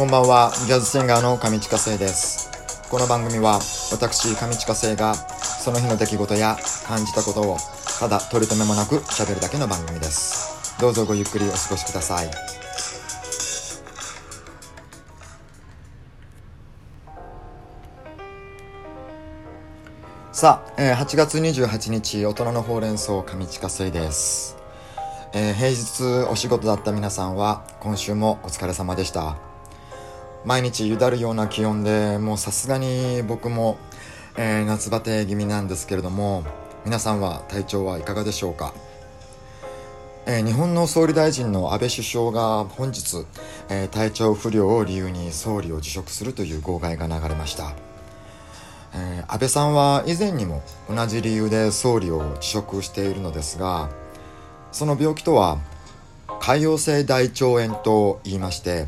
こんばんは、ジャズシンガーの上地下生です。この番組は、私、上地下生が、その日の出来事や感じたことを、ただ取り留めもなく喋るだけの番組です。どうぞごゆっくりお過ごしください。さあ、えー8月28日、大人のほうれん草、上地下生です。えー平日お仕事だった皆さんは今週もお疲れ様でした毎日ゆだるような気温でもうさすがに僕も、えー夏バテ気味なんですけれども皆さんは体調はいかがでしょうか、えー日本の総理大臣の安倍首相が本日、えー体調不良を理由に総理を辞職するという号外が流れました。えー安倍さんは以前にも同じ理由で総理を辞職しているのですがその病気とは潰瘍性大腸炎と言いまして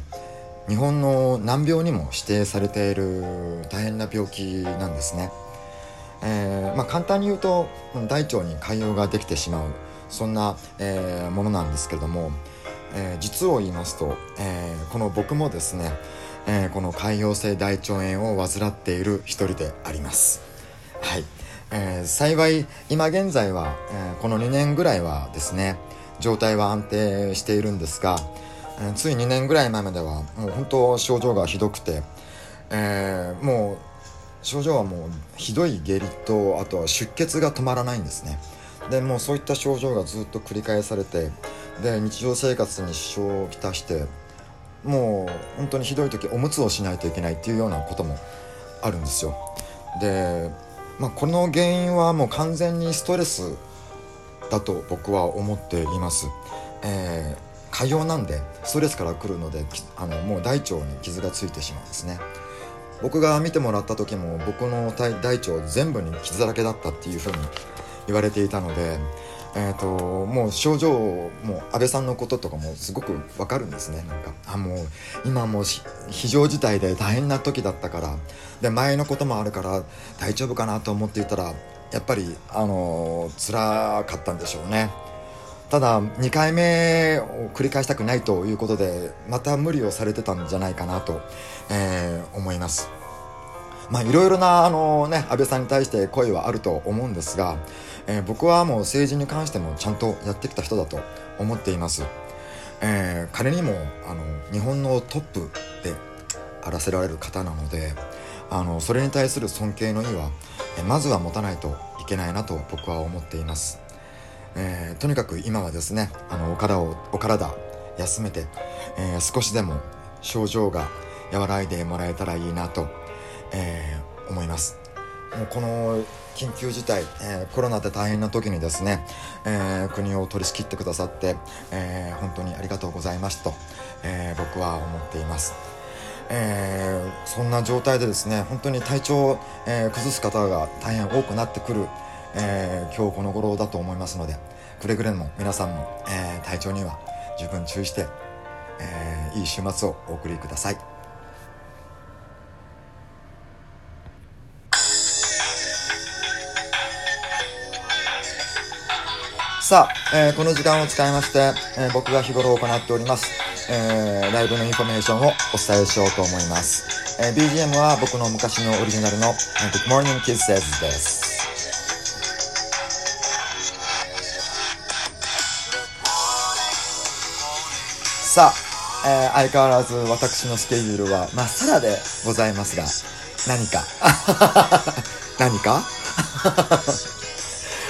日本の難病にも指定されている大変な病気なんですね、えーまあ、簡単に言うと大腸に潰瘍ができてしまうそんな、えーものなんですけれども、えー実を言いますと、えーこの僕もですね、えーこの潰瘍性大腸炎を患っている一人であります。はい、えー幸い今現在は、えーこの2年ぐらいはですね状態は安定しているんですが、えーつい2年ぐらい前まではもう本当症状がひどくて、えーもう症状はもうひどい下痢とあとは出血が止まらないんですね。でもうそういった症状がずっと繰り返されてで日常生活に支障をきたしてもう本当にひどい時おむつをしないといけないっていうようなこともあるんですよ。で、まあ、この原因はもう完全にストレスだと僕は思っています、えー過剰なんでストレスから来るのであのもう大腸に傷がついてしまうんですね。僕が見てもらった時も僕の大腸全部に傷だらけだったっていうふうに言われていたので、えー、ともう症状も安倍さんのこととかもすごくわかるんですね。なんかあもう今もう非常事態で大変な時だったからで前のこともあるから大丈夫かなと思っていたらやっぱりあのー辛かったんでしょうね。ただ2回目を繰り返したくないということでまた無理をされてたんじゃないかなと、えー思います。まあいろいろなあのね安倍さんに対して声はあると思うんですが、えー僕はもう政治に関してもちゃんとやってきた人だと思っています、えー彼にもあの日本のトップであらせられる方なのであのそれに対する尊敬の意は、えーまずは持たないといけないなと僕は思っています。えーとにかく今はですねあのお体をお体休めて、えー少しでも症状が和らいでもらえたらいいなと、えー思います。もうこの緊急事態、えーコロナで大変な時にですね、えー国を取り仕切ってくださって、えー本当にありがとうございますと、えー僕は思っています。えーそんな状態でですね本当に体調を、えー崩す方が大変多くなってくる、えー今日この頃だと思いますのでくれぐれも皆さんも、えー体調には十分注意して、えーいい週末をお送りください。さあ、えーこの時間を使いまして、えー僕が日頃行っております、えーライブのインフォメーションをお伝えしようと思います、えー BGM は僕の昔のオリジナルの、Good Morning Kisses です。さあ、えー相変わらず私のスケジュールはまっさらでございますが何か？何か？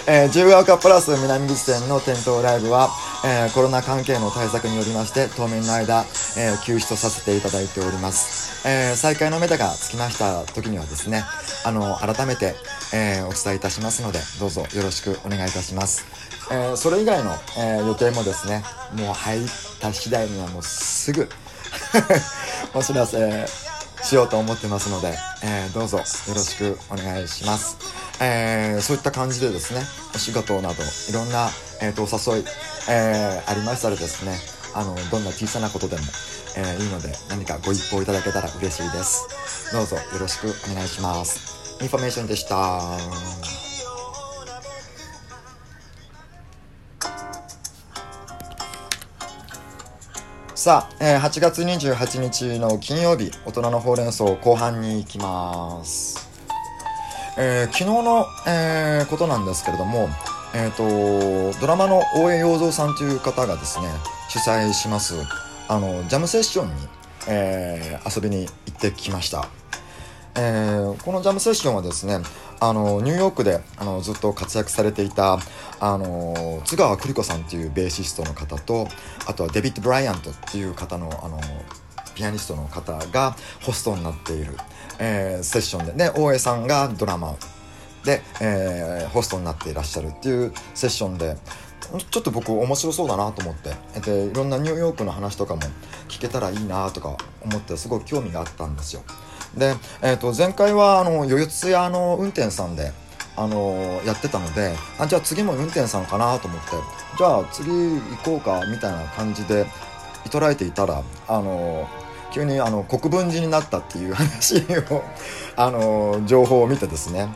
えー、自由が丘プラス南口店の店頭ライブは、えーコロナ関係の対策によりまして当面の間、えー休止とさせていただいております、えー再開の目処がつきました時にはですねあの改めて、えーお伝えいたしますのでどうぞよろしくお願いいたします、えーそれ以外の、えー予定もですねもう入った次第にはもうすぐ お知らせしようと思ってますので、えーどうぞよろしくお願いします。えーそういった感じでですね、お仕事などいろんな、えーとお誘い、えーありましたらですね、あの、どんな小さなことでも、えーいいので何かご一報いただけたら嬉しいです。どうぞよろしくお願いします。インフォメーションでした。さあ、えー、8月28日の金曜日大人のほうれん草後半に行きます、えー昨日の、えーことなんですけれどもえー、とドラマの大江洋三さんという方がですね主催しますあのジャムセッションに、えー遊びに行ってきました、えーこのジャムセッションはですねあのニューヨークであのずっと活躍されていたあの津川栗子さんっていうベーシストの方とあとはデビッド・ブライアントっていう方のあのピアニストの方がホストになっている、えーセッションでね大江さんがドラマで、えーホストになっていらっしゃるっていうセッションでちょっと僕面白そうだなと思ってでいろんなニューヨークの話とかも聞けたらいいなとか思ってすごい興味があったんですよ。で、えー、と前回はあの四谷の運転さんであのやってたのであじゃあ次も運転さんかなと思ってじゃあ次行こうかみたいな感じでいとらえていたらあの急にあの国分寺になったっていう話をあの情報を見てですね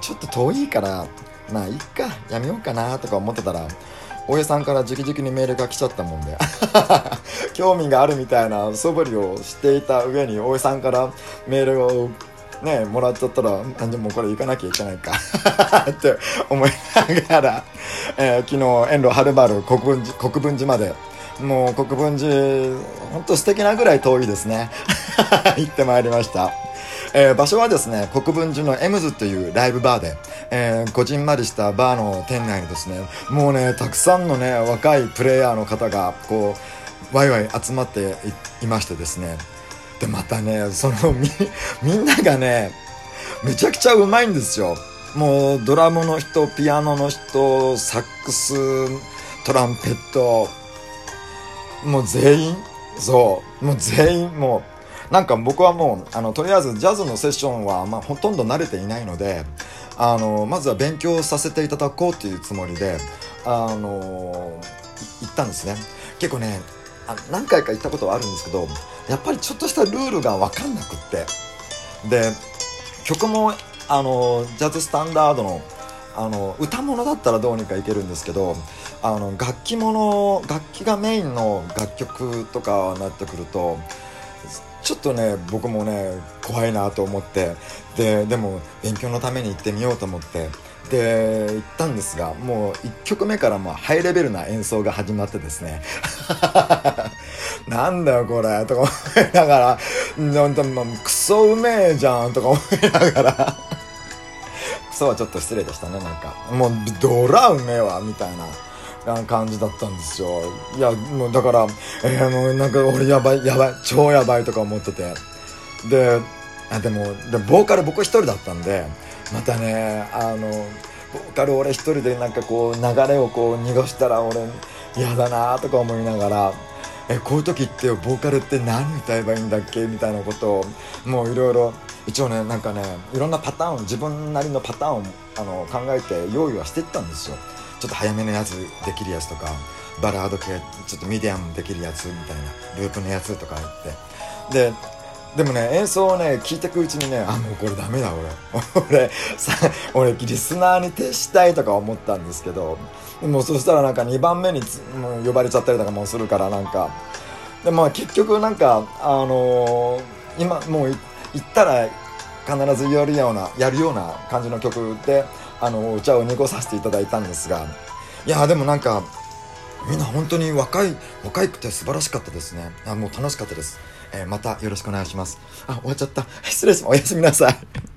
ちょっと遠いからまあいっかやめようかなとか思ってたら大江さんから直々にメールが来ちゃったもんで。興味があるみたいな素振りをしていた上に大江さんからメールをねもらっちゃったらあでもこれ行かなきゃいけないか。って思いながら、えー昨日遠路はるばる国分寺国分寺まで。もう国分寺本当素敵なぐらい遠いですね。行ってまいりました。えー場所はですね国分寺のエムズっていうライブバーで、えーこじんまりしたバーの店内にですねもうねたくさんのね若いプレイヤーの方がこうワイワイ集まっていましてですね。でまたねそのみみんながねめちゃくちゃうまいんですよ。もうドラムの人ピアノの人サックストランペットもう全員そうもう全員もうなんか僕はもうあのとりあえずジャズのセッションは、まあ、ほとんど慣れていないのであのまずは勉強させていただこうというつもりであの行ったんですね。結構ねあ何回か行ったことはあるんですけどやっぱりちょっとしたルールが分かんなくって。で曲もあのジャズスタンダードのあの歌物だったらどうにかいけるんですけどあの楽器もの楽器がメインの楽曲とかになってくるとちょっとね僕もね怖いなと思ってででも勉強のために行ってみようと思ってで行ったんですがもう1曲目からもハイレベルな演奏が始まってですね。なんだよこれとか思いながらなんかもクソうめえじゃんとか思いながら。クソはちょっと失礼でしたねなんか。もうドラうめえわみたいな。感じだったんですよ。いやもうだからえー、もうなんか俺やばいやばい超やばいとか思ってて。であでもでボーカル僕一人だったんでまたねあのボーカル俺一人でなんかこう流れをこう濁したら俺嫌だなとか思いながらえこういう時ってボーカルって何歌えばいいんだっけみたいなことをもういろいろ一応ねなんかねいろんなパターン自分なりのパターンをあの考えて用意はしていったんですよ。ちょっと早めのやつできるやつとかバラード系ちょっとミディアムできるやつみたいなループのやつとか言って。ででもね演奏をね聞いてくうちにねあもうこれダメだ俺。俺さ俺リスナーに徹したいとか思ったんですけどもうそしたらなんか2番目にもう呼ばれちゃったりとかもするからなんか。でまあ結局なんかあのー今もう行ったら必ずやるようなやるような感じの曲であのお茶を濁させていただいたんですがいやでもなんかみんな本当に若い若いくて素晴らしかったですね。あもう楽しかったです、えーまたよろしくお願いします。あ終わっちゃった。失礼します。おやすみなさい。